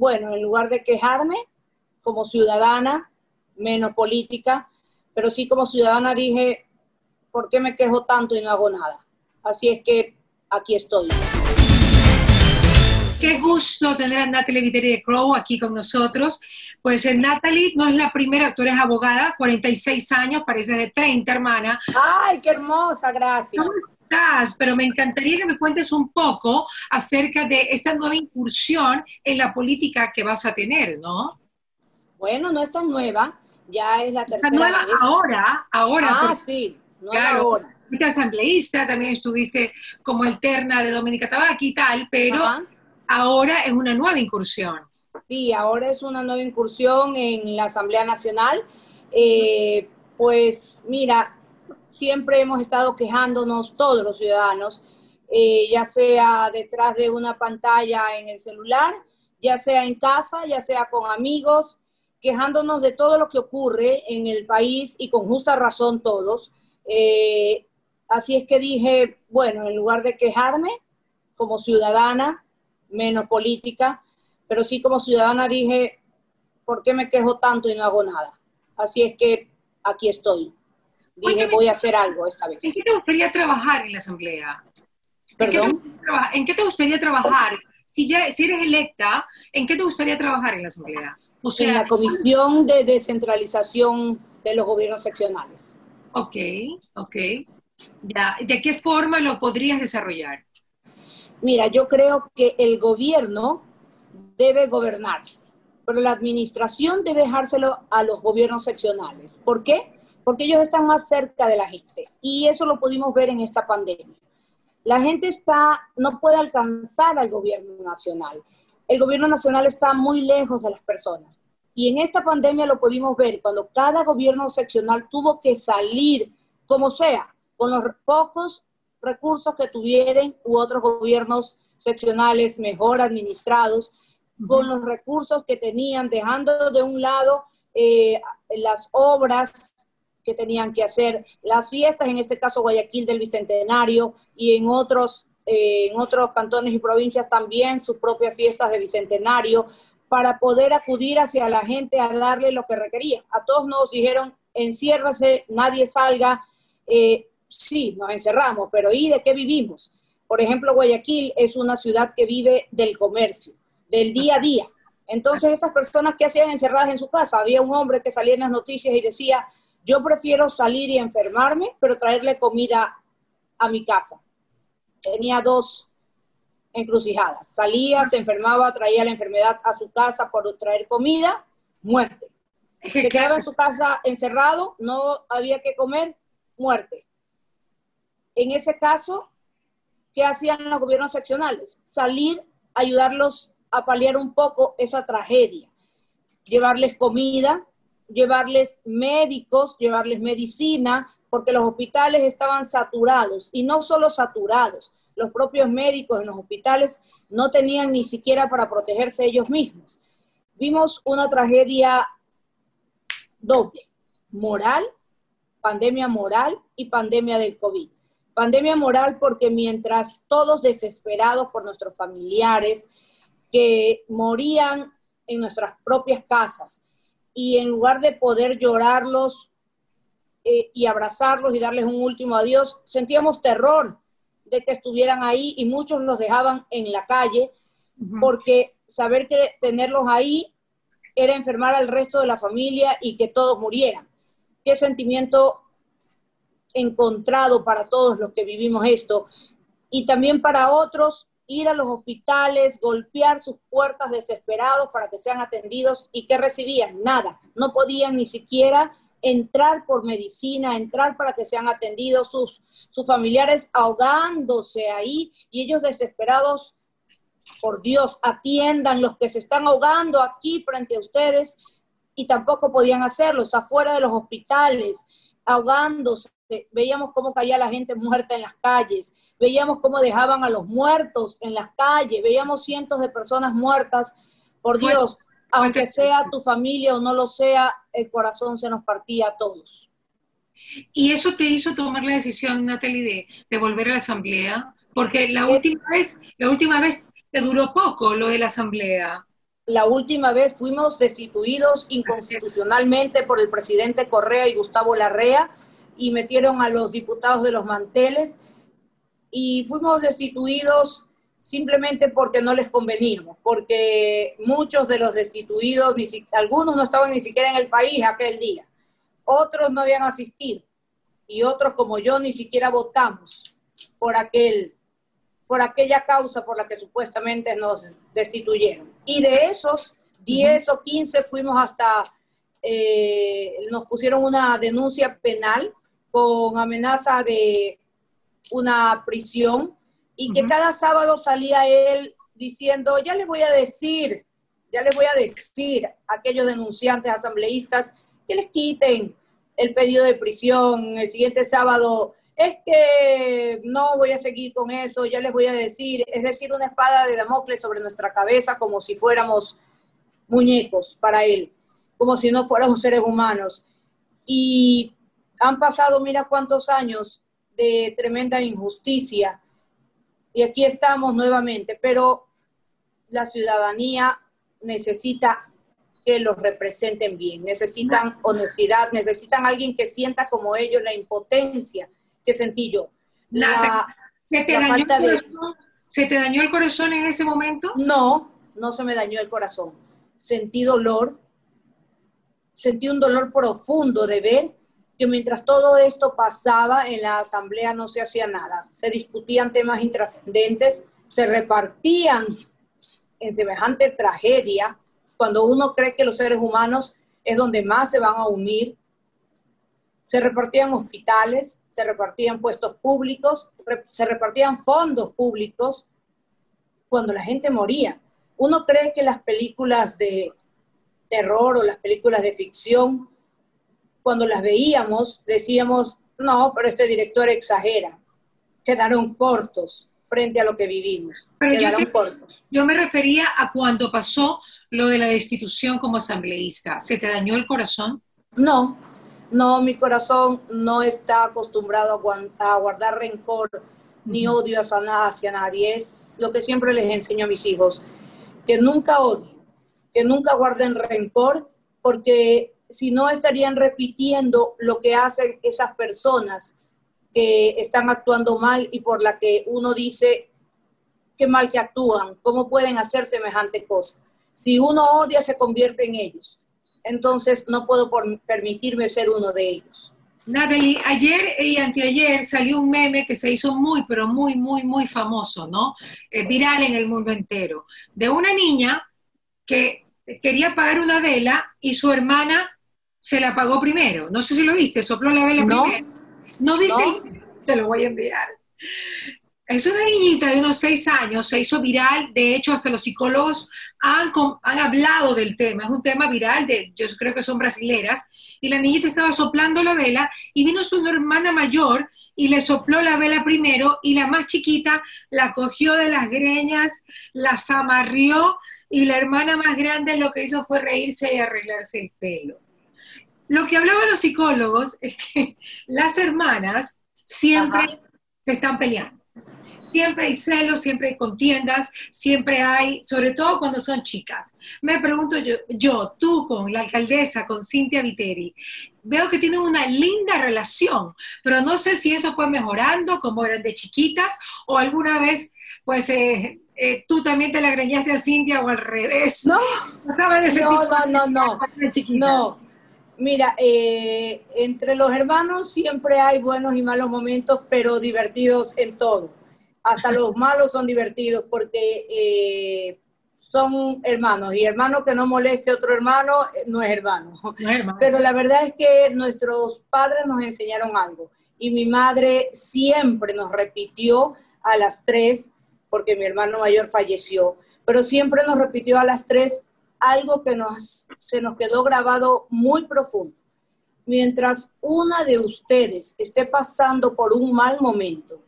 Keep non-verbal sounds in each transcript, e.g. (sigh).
bueno, en lugar de quejarme como ciudadana, menos política, pero sí como ciudadana dije, ¿por qué me quejo tanto y no hago nada? Así es que aquí estoy. Qué gusto tener a Natalie Viteri de Crow aquí con nosotros. Pues eh, Natalie no es la primera, tú eres abogada, 46 años, parece de 30, hermana. ¡Ay, qué hermosa! Gracias. ¿Cómo estás? Pero me encantaría que me cuentes un poco acerca de esta nueva incursión en la política que vas a tener, ¿no? Bueno, no es tan nueva, ya es la tercera Está nueva vez. ahora, ahora. Ah, sí, no Claro. ahora. fuiste asambleísta, también estuviste como alterna de Dominica Tabaqui y tal, pero Ajá. ahora es una nueva incursión. Sí, ahora es una nueva incursión en la Asamblea Nacional. Eh, pues mira, siempre hemos estado quejándonos todos los ciudadanos, eh, ya sea detrás de una pantalla en el celular, ya sea en casa, ya sea con amigos, quejándonos de todo lo que ocurre en el país y con justa razón todos. Eh, así es que dije, bueno, en lugar de quejarme como ciudadana, menos política, pero sí como ciudadana dije, ¿por qué me quejo tanto y no hago nada? Así es que aquí estoy. Dije, voy a hacer algo esta vez. ¿En qué te gustaría trabajar en la Asamblea? ¿En Perdón. ¿En qué te gustaría trabajar? Si, ya, si eres electa, ¿en qué te gustaría trabajar en la Asamblea? O En sea, la Comisión de Descentralización de los Gobiernos Seccionales. ok, ok. Ya, ¿De qué forma lo podrías desarrollar? Mira, yo creo que el gobierno debe gobernar, pero la administración debe dejárselo a los gobiernos seccionales. ¿Por qué? Porque ellos están más cerca de la gente y eso lo pudimos ver en esta pandemia. La gente está, no puede alcanzar al gobierno nacional. El gobierno nacional está muy lejos de las personas. Y en esta pandemia lo pudimos ver cuando cada gobierno seccional tuvo que salir, como sea, con los pocos recursos que tuvieran u otros gobiernos seccionales mejor administrados, con los recursos que tenían, dejando de un lado eh, las obras que tenían que hacer, las fiestas, en este caso Guayaquil del Bicentenario y en otros, eh, en otros cantones y provincias también sus propias fiestas de Bicentenario, para poder acudir hacia la gente a darle lo que requería. A todos nos dijeron, enciérrase, nadie salga. Eh, sí, nos encerramos, pero ¿y de qué vivimos? Por ejemplo, Guayaquil es una ciudad que vive del comercio, del día a día. Entonces, esas personas que hacían encerradas en su casa, había un hombre que salía en las noticias y decía, yo prefiero salir y enfermarme, pero traerle comida a mi casa. Tenía dos encrucijadas. Salía, se enfermaba, traía la enfermedad a su casa por traer comida, muerte. (laughs) Se quedaba en su casa encerrado, no había que comer, muerte. En ese caso, ¿qué hacían los gobiernos seccionales? Salir, ayudarlos a paliar un poco esa tragedia, llevarles comida, llevarles médicos, llevarles medicina, porque los hospitales estaban saturados y no solo saturados, los propios médicos en los hospitales no tenían ni siquiera para protegerse ellos mismos. Vimos una tragedia doble, moral, pandemia moral y pandemia del COVID. Pandemia moral porque mientras todos desesperados por nuestros familiares que morían en nuestras propias casas y en lugar de poder llorarlos eh, y abrazarlos y darles un último adiós, sentíamos terror de que estuvieran ahí y muchos los dejaban en la calle porque saber que tenerlos ahí era enfermar al resto de la familia y que todos murieran. Qué sentimiento encontrado para todos los que vivimos esto y también para otros ir a los hospitales, golpear sus puertas desesperados para que sean atendidos. Y que recibían nada, no podían ni siquiera entrar por medicina, entrar para que sean atendidos. Sus, sus familiares ahogándose ahí y ellos desesperados. Por Dios, atiendan los que se están ahogando aquí frente a ustedes. Y tampoco podían hacerlos afuera de los hospitales, ahogándose. Veíamos cómo caía la gente muerta en las calles, veíamos cómo dejaban a los muertos en las calles, veíamos cientos de personas muertas. Por Fue- Dios, aunque sea tu familia o no lo sea, el corazón se nos partía a todos. Y eso te hizo tomar la decisión, Natalie, de, de volver a la asamblea, porque la Es- última vez, la última vez te duró poco lo de la asamblea. La última vez fuimos destituidos inconstitucionalmente por el presidente Correa y Gustavo Larrea y metieron a los diputados de los manteles y fuimos destituidos simplemente porque no les conveníamos, porque muchos de los destituidos, algunos no estaban ni siquiera en el país aquel día, otros no habían asistido y otros como yo ni siquiera votamos por aquel por aquella causa por la que supuestamente nos destituyeron. Y de esos 10 o 15 fuimos hasta, eh, nos pusieron una denuncia penal con amenaza de una prisión y que cada sábado salía él diciendo, ya les voy a decir, ya les voy a decir a aquellos denunciantes asambleístas que les quiten el pedido de prisión. El siguiente sábado es que no voy a seguir con eso, ya les voy a decir, es decir, una espada de Damocles sobre nuestra cabeza como si fuéramos muñecos para él, como si no fuéramos (laughs) seres humanos. Y han pasado, mira cuántos años de tremenda injusticia, y aquí estamos nuevamente, pero la ciudadanía necesita que los representen bien, necesitan honestidad, necesitan alguien que sienta como ellos la impotencia que sentí yo. ¿se, te dañó el corazón, ¿Se te dañó el corazón en ese momento? No, no se me dañó el corazón. Sentí dolor, sentí un dolor profundo de ver que mientras todo esto pasaba en la asamblea no se hacía nada. Se discutían temas intrascendentes, se repartían en semejante tragedia, cuando uno cree que los seres humanos es donde más se van a unir, se repartían hospitales, se repartían puestos públicos, se repartían fondos públicos cuando la gente moría. Uno cree que las películas de terror o las películas de ficción, cuando las veíamos, decíamos, no, pero este director exagera, quedaron cortos frente a lo que vivimos. quedaron cortos. Yo me refería a cuando pasó lo de la destitución como asambleísta. ¿Se te dañó el corazón? No, no, mi corazón no está acostumbrado a, guardar rencor ni odio hacia nadie. Es lo que siempre les enseño a mis hijos, que nunca odien, que nunca guarden rencor, porque si no estarían repitiendo lo que hacen esas personas que están actuando mal y por la que uno dice qué mal que actúan, cómo pueden hacer semejante cosa. Si uno odia, se convierte en ellos entonces no puedo permitirme ser uno de ellos. Natalie, ayer y anteayer salió un meme que se hizo muy, pero muy, muy, muy famoso, ¿no? Eh, viral en el mundo entero, de una niña que quería apagar una vela y su hermana se la apagó primero. No sé si lo viste, sopló la vela primero. ¿No viste? Te lo voy a enviar. Es una niñita de unos seis años, se hizo viral, de hecho hasta los psicólogos han, han hablado del tema, es un tema viral, de, yo creo que son brasileras, y la niñita estaba soplando la vela y vino su hermana mayor y le sopló la vela primero y la más chiquita la cogió de las greñas, la amarrió y la hermana más grande lo que hizo fue reírse y arreglarse el pelo. Lo que hablaban los psicólogos es que (laughs) las hermanas siempre se están peleando Siempre hay celos, siempre hay contiendas, siempre hay, sobre todo cuando son chicas. Me pregunto yo, yo tú con la alcaldesa, con Cintia Viteri, veo que tienen una linda relación, pero no sé si eso fue mejorando, como eran de chiquitas, o alguna vez, pues, eh, eh, tú también te la greñaste a Cintia o al revés. No, no, no, no, no. Mira, eh, entre los hermanos siempre hay buenos y malos momentos, pero divertidos en todo hasta los (laughs) malos son divertidos porque eh, son hermanos y hermano que no moleste a otro hermano eh, no es hermano. Pero la verdad es que nuestros padres nos enseñaron algo y mi madre siempre nos repitió a las tres, porque mi hermano mayor falleció, pero siempre nos repitió a las tres algo que nos, se nos quedó grabado muy profundo. Mientras una de ustedes esté pasando por un mal momento,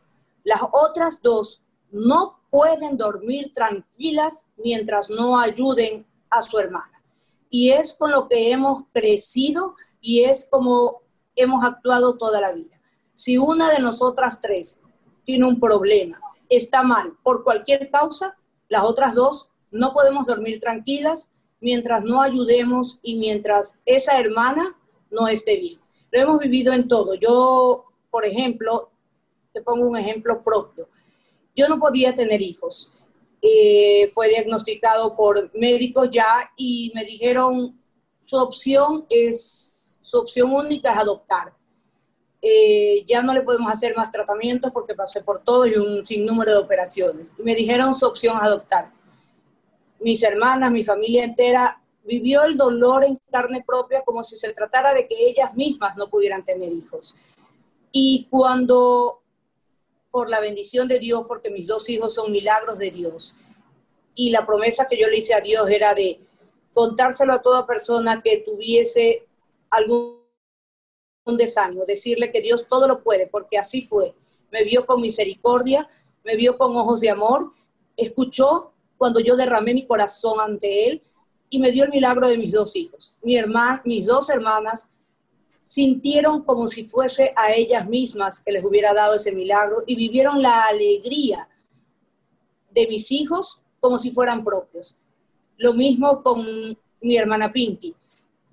las otras dos no pueden dormir tranquilas mientras no ayuden a su hermana. Y es con lo que hemos crecido y es como hemos actuado toda la vida. Si una de nosotras tres tiene un problema, está mal por cualquier causa, las otras dos no podemos dormir tranquilas mientras no ayudemos y mientras esa hermana no esté bien. Lo hemos vivido en todo. Yo, por ejemplo, te pongo un ejemplo propio. Yo no podía tener hijos. Eh, fue diagnosticado por médicos ya y me dijeron su opción es, su opción única es adoptar. Eh, ya no le podemos hacer más tratamientos porque pasé por todo y un sinnúmero de operaciones. Y me dijeron su opción es adoptar. Mis hermanas, mi familia entera vivió el dolor en carne propia como si se tratara de que ellas mismas no pudieran tener hijos. Y cuando, por la bendición de Dios, porque mis dos hijos son milagros de Dios, y la promesa que yo le hice a Dios era de contárselo a toda persona que tuviese algún desánimo, decirle que Dios todo lo puede, porque así fue. Me vio con misericordia, me vio con ojos de amor, escuchó cuando yo derramé mi corazón ante Él y me dio el milagro de mis dos hijos. Mi hermana, mis dos hermanas sintieron como si fuese a ellas mismas que les hubiera dado ese milagro y vivieron la alegría de mis hijos como si fueran propios. Lo mismo con mi hermana Pinky.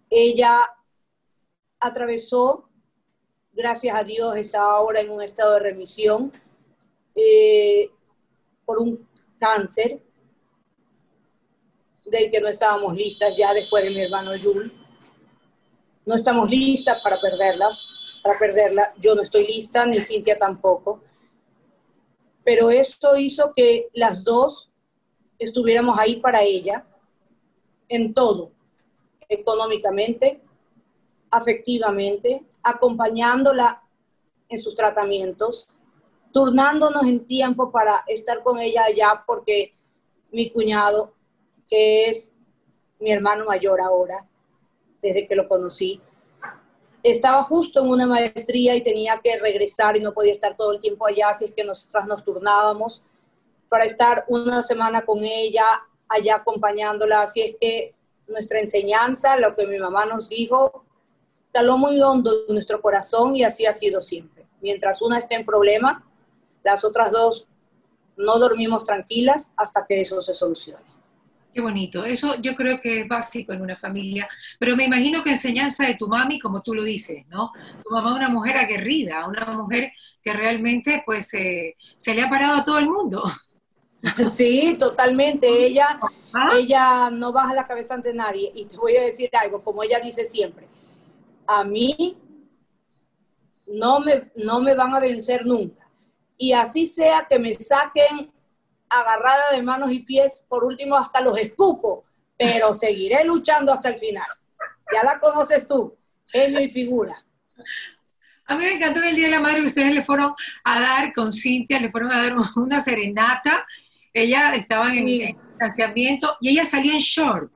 Ella atravesó, gracias a Dios, está ahora en un estado de remisión eh, por un cáncer del que no estábamos listas ya después de mi hermano Yul. No estamos listas para perderlas, para perderla. Yo no estoy lista, ni Cintia tampoco. Pero esto hizo que las dos estuviéramos ahí para ella en todo, económicamente, afectivamente, acompañándola en sus tratamientos, turnándonos en tiempo para estar con ella allá porque mi cuñado, que es mi hermano mayor ahora, desde que lo conocí, estaba justo en una maestría y tenía que regresar y no podía estar todo el tiempo allá, así es que nosotras nos turnábamos para estar una semana con ella, allá acompañándola. Así es que nuestra enseñanza, lo que mi mamá nos dijo, caló muy hondo en nuestro corazón y así ha sido siempre. Mientras una esté en problema, las otras dos no dormimos tranquilas hasta que eso se solucione. Qué bonito. Eso yo creo que es básico en una familia. Pero me imagino que enseñanza de tu mami, como tú lo dices, ¿no? Tu mamá es una mujer aguerrida, una mujer que realmente pues eh, se le ha parado a todo el mundo. (laughs) Sí, totalmente. Ella, ¿Ah? ella no baja la cabeza ante nadie. Y te voy a decir algo, como ella dice siempre, a mí no me, no me van a vencer nunca. Y así sea que me saquen agarrada de manos y pies, por último hasta los escupo, pero (laughs) seguiré luchando hasta el final. Ya la conoces tú, genio y figura. A mí me encantó el Día de la Madre que ustedes le fueron a dar con Cintia, le fueron a dar (laughs) una serenata ella estaba en, distanciamiento y ella salió en short.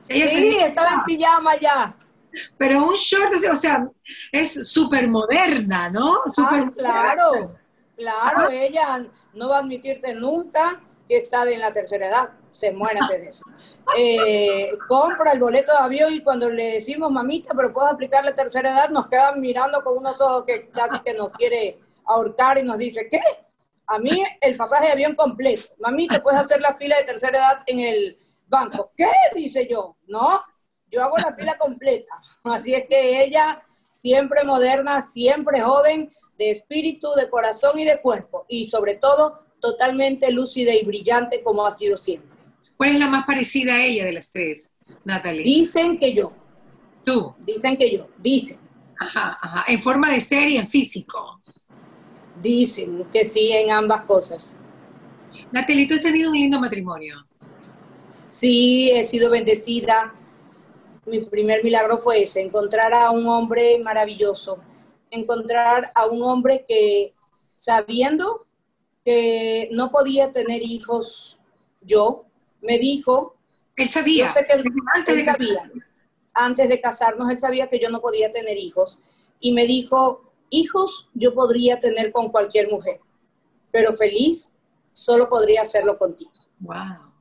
sí, estaba en pijama ya. Pero un short, o sea, es súper moderna, ¿no? ah, claro, claro, ella no va a admitirte nunca que está en la tercera edad, se muere de eso. Eh, compra el boleto de avión y cuando le decimos, mamita, pero puedo aplicar la tercera edad, nos quedan mirando con unos ojos que casi que nos quiere ahorcar y nos dice, ¿qué? A mí el pasaje de avión completo. Mami, te puedes hacer la fila de tercera edad en el banco. ¿Qué? Dice yo. No, yo hago la fila completa. (laughs) Así es que ella, siempre moderna, siempre joven, de espíritu, de corazón y de cuerpo. Y sobre todo, totalmente lúcida y brillante como ha sido siempre. ¿Cuál es la más parecida a ella de las tres, Natalie? Dicen que yo. ¿Tú? Dicen que yo, dicen. Ajá, ajá. En forma de ser y en físico. Dicen que sí en ambas cosas. Natalie, tú has tenido un lindo matrimonio. Sí, he sido bendecida. Mi primer milagro fue ese, encontrar a un hombre maravilloso, encontrar a un hombre que, sabiendo que no podía tener hijos yo, me dijo... Él sabía. antes de sabía. Antes de casarnos, él sabía que yo no podía tener hijos. Y me dijo, Hijos yo podría tener con cualquier mujer, pero feliz solo podría hacerlo contigo. Wow.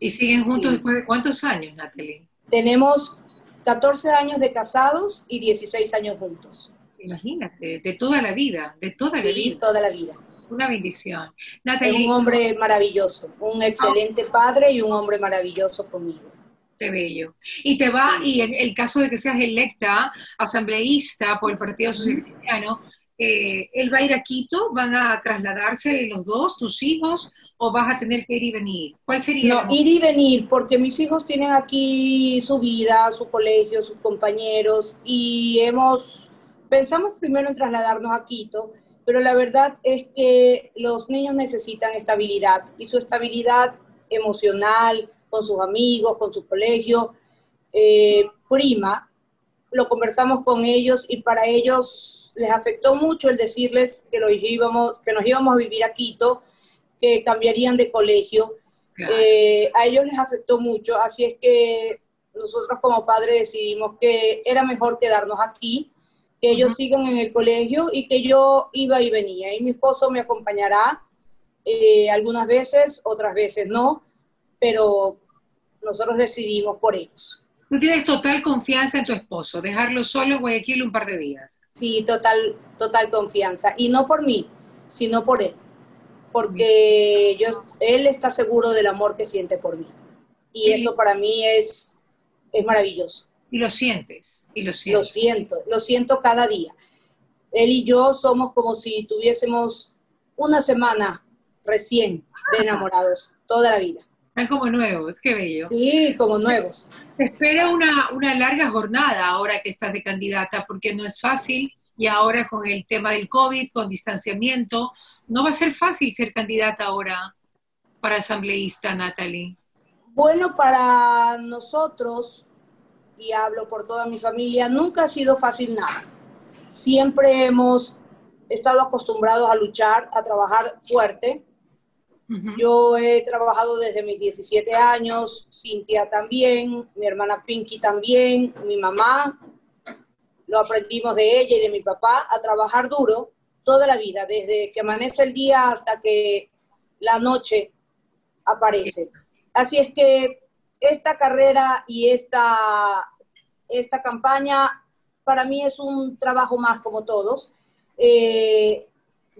¿Y siguen juntos después de cuántos años, Natalie? Tenemos 14 años de casados y 16 años juntos. Imagínate, de toda la vida, de toda la vida. toda la vida. Una bendición. Natalie, un hombre maravilloso, un excelente padre y un hombre maravilloso conmigo. Qué bello. Y te va, y en el caso de que seas electa asambleísta por el Partido Social Cristiano, eh, él va a ir a Quito, van a trasladarse los dos, tus hijos, o vas a tener que ir y venir? ¿Cuál sería? No, ir y venir, porque mis hijos tienen aquí su vida, su colegio, sus compañeros, y hemos, pensamos primero en trasladarnos a Quito, pero la verdad es que los niños necesitan estabilidad, y su estabilidad emocional, con sus amigos, con su colegio, eh, prima, lo conversamos con ellos y para ellos les afectó mucho el decirles que, íbamos, que nos íbamos a vivir a Quito, que cambiarían de colegio. Eh, a ellos les afectó mucho, así es que nosotros como padres decidimos que era mejor quedarnos aquí, que ellos sigan en el colegio y que yo iba y venía. Y mi esposo me acompañará eh, algunas veces, otras veces no, pero nosotros decidimos por ellos. Tú tienes total confianza en tu esposo, dejarlo solo en Guayaquil un par de días. Sí, total, total confianza. Y no por mí, sino por él. Porque yo, él está seguro del amor que siente por mí. Y eso para mí es, es maravilloso. Y lo sientes, y lo siento. Lo siento, lo siento cada día. Él y yo somos como si tuviésemos una semana recién de enamorados, toda la vida. Están como nuevos, qué bello. Sí, como nuevos. Te espera una, una larga jornada ahora que estás de candidata, porque no es fácil y ahora con el tema del COVID, con distanciamiento, no va a ser fácil ser candidata ahora para asambleísta, Natalie. Bueno, para nosotros, y hablo por toda mi familia, nunca ha sido fácil nada. Siempre hemos estado acostumbrados a luchar, a trabajar fuerte yo he trabajado desde mis 17 años, Cintia también, mi hermana Pinky también, mi mamá, lo aprendimos de ella y de mi papá, a trabajar duro toda la vida, desde que amanece el día hasta que la noche aparece. Así es que esta carrera y esta, esta campaña para mí es un trabajo más como todos. Eh,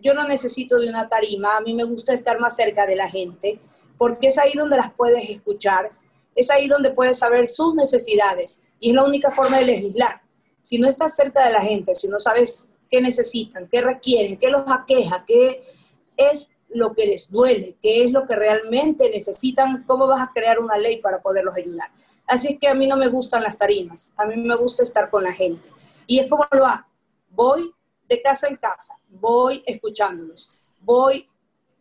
yo no necesito de una tarima, a mí me gusta estar más cerca de la gente, porque es ahí donde las puedes escuchar, es ahí donde puedes saber sus necesidades y es la única forma de legislar. Si no estás cerca de la gente, si no sabes qué necesitan, qué requieren, qué los aqueja, qué es lo que les duele, qué es lo que realmente necesitan, cómo vas a crear una ley para poderlos ayudar. Así es que a mí no me gustan las tarimas, a mí me gusta estar con la gente. Y es como lo hago. Voy, de casa en casa, voy escuchándolos, voy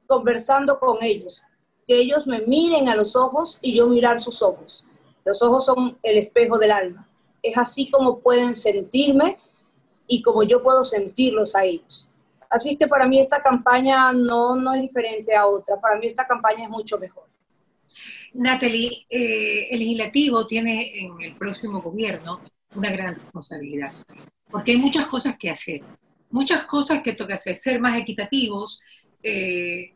conversando con ellos, que ellos me miren a los ojos y yo mirar sus ojos. Los ojos son el espejo del alma. Es así como pueden sentirme y como yo puedo sentirlos a ellos. Así que para mí esta campaña no, no es diferente a otra, para mí esta campaña es mucho mejor. Natalie, eh, el legislativo tiene en el próximo gobierno una gran responsabilidad, porque hay muchas cosas que hacer muchas cosas que toca hacer, ser más equitativos, eh,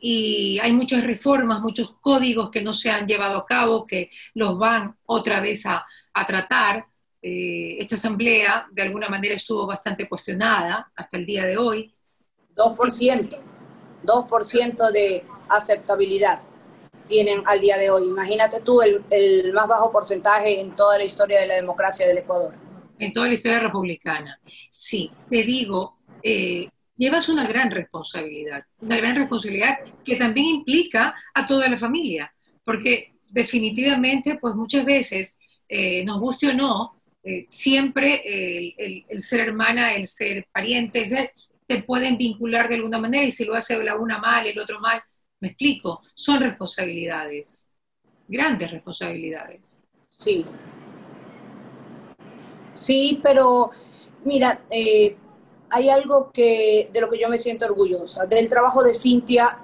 y hay muchas reformas, muchos códigos que no se han llevado a cabo, que los van otra vez a, tratar. Eh, esta asamblea de alguna manera estuvo bastante cuestionada hasta el día de hoy. 2%, 2% de aceptabilidad tienen al día de hoy. Imagínate tú el más bajo porcentaje en toda la historia de la democracia del Ecuador en toda la historia republicana. Sí, te digo, eh, llevas una gran responsabilidad, una gran responsabilidad que también implica a toda la familia, porque definitivamente, pues muchas veces, eh, nos guste o no, eh, siempre el, ser hermana, el ser pariente, te pueden vincular de alguna manera y si lo hace la una mal, el otro mal, me explico, son responsabilidades, grandes responsabilidades. Sí, Sí, pero mira, eh, hay algo que, de lo que yo me siento orgullosa, del trabajo de Cintia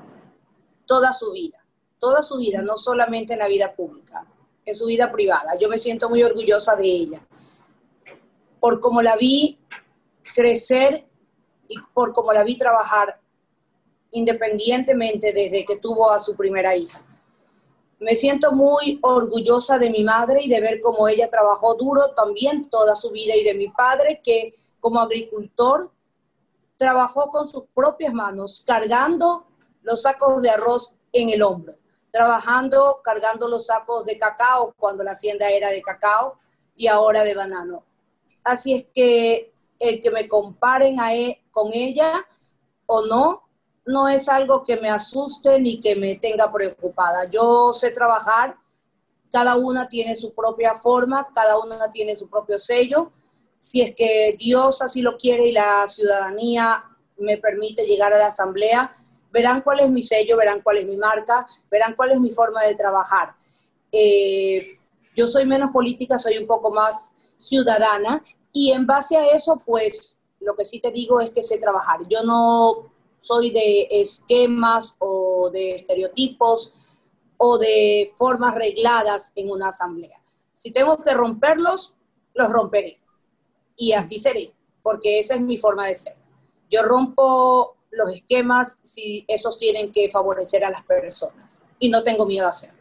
toda su vida, toda su vida, no solamente en la vida pública, en su vida privada. Yo me siento muy orgullosa de ella, por cómo la vi crecer y por cómo la vi trabajar independientemente desde que tuvo a su primera hija. Me siento muy orgullosa de mi madre y de ver cómo ella trabajó duro también toda su vida y de mi padre que como agricultor trabajó con sus propias manos, cargando los sacos de arroz en el hombro, trabajando, cargando los sacos de cacao cuando la hacienda era de cacao y ahora de banano. Así es que el que me comparen a e, con ella o no, no es algo que me asuste ni que me tenga preocupada. Yo sé trabajar, cada una tiene su propia forma, cada una tiene su propio sello. Si es que Dios así lo quiere y la ciudadanía me permite llegar a la asamblea, verán cuál es mi sello, verán cuál es mi marca, verán cuál es mi forma de trabajar. Eh, yo soy menos política, soy un poco más ciudadana y en base a eso, pues lo que sí te digo es que sé trabajar. Yo no soy de esquemas o de estereotipos o de formas regladas en una asamblea. Si tengo que romperlos, los romperé. Y así seré, porque esa es mi forma de ser. Yo rompo los esquemas si esos tienen que favorecer a las personas. Y no tengo miedo a hacerlo.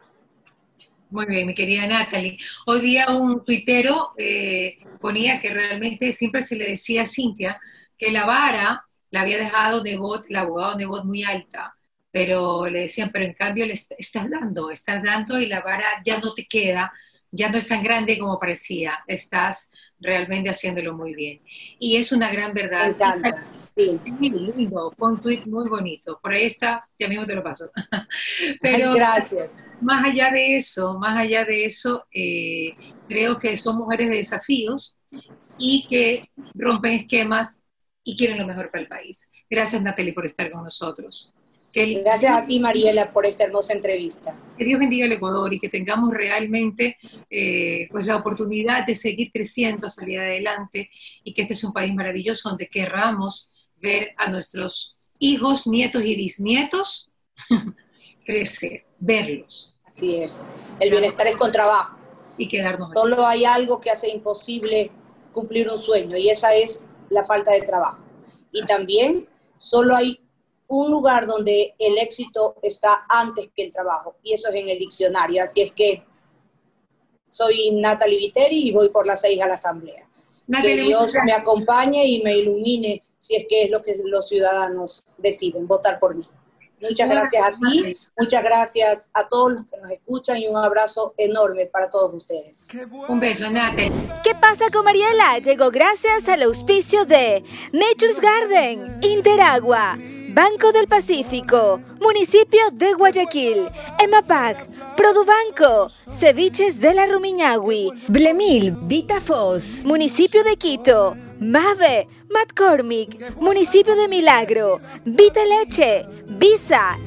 Muy bien, mi querida Natalie. Hoy día un tuitero eh, ponía que realmente siempre se le decía a Cintia que la vara la había dejado de voz, el abogado de voz muy alta, pero le decían, pero en cambio le estás dando, estás dando y la vara ya no te queda, ya no es tan grande como parecía, estás realmente haciéndolo muy bien. Y es una gran verdad. Me encanta, sí. Muy lindo, un tweet muy bonito. Por ahí está, ya mismo te lo paso. (laughs) Pero Gracias. Más allá de eso, más allá de eso, eh, creo que son mujeres de desafíos y que rompen esquemas y quieren lo mejor para el país. Gracias, Natalie, por estar con nosotros. Gracias a ti, Mariela, por esta hermosa entrevista. Que Dios bendiga el Ecuador y que tengamos realmente eh, pues la oportunidad de seguir creciendo, salir adelante y que este es un país maravilloso donde querramos ver a nuestros hijos, nietos y bisnietos (laughs) crecer, verlos. Así es. El bienestar es con trabajo. Y quedarnos. Solo hay algo que hace imposible cumplir un sueño y esa es la falta de trabajo. Y también solo hay un lugar donde el éxito está antes que el trabajo, y eso es en el diccionario. Así es que soy Natalie Viteri y voy por las seis a la asamblea. que Dios me acompañe y me ilumine si es que es lo que los ciudadanos deciden, votar por mí. Muchas gracias a ti, muchas gracias a todos los que nos escuchan y un abrazo enorme para todos ustedes. Un beso, Natalie. ¿Qué pasa con Mariela? Llegó gracias al auspicio de Nature's Garden, Interagua. Banco del Pacífico, Municipio de Guayaquil, EMAPAC, Produbanco, Ceviches de la Rumiñahui, Blemil, Vitafos, Municipio de Quito, Mave, McCormick, Municipio de Milagro, Vita Leche, Visa.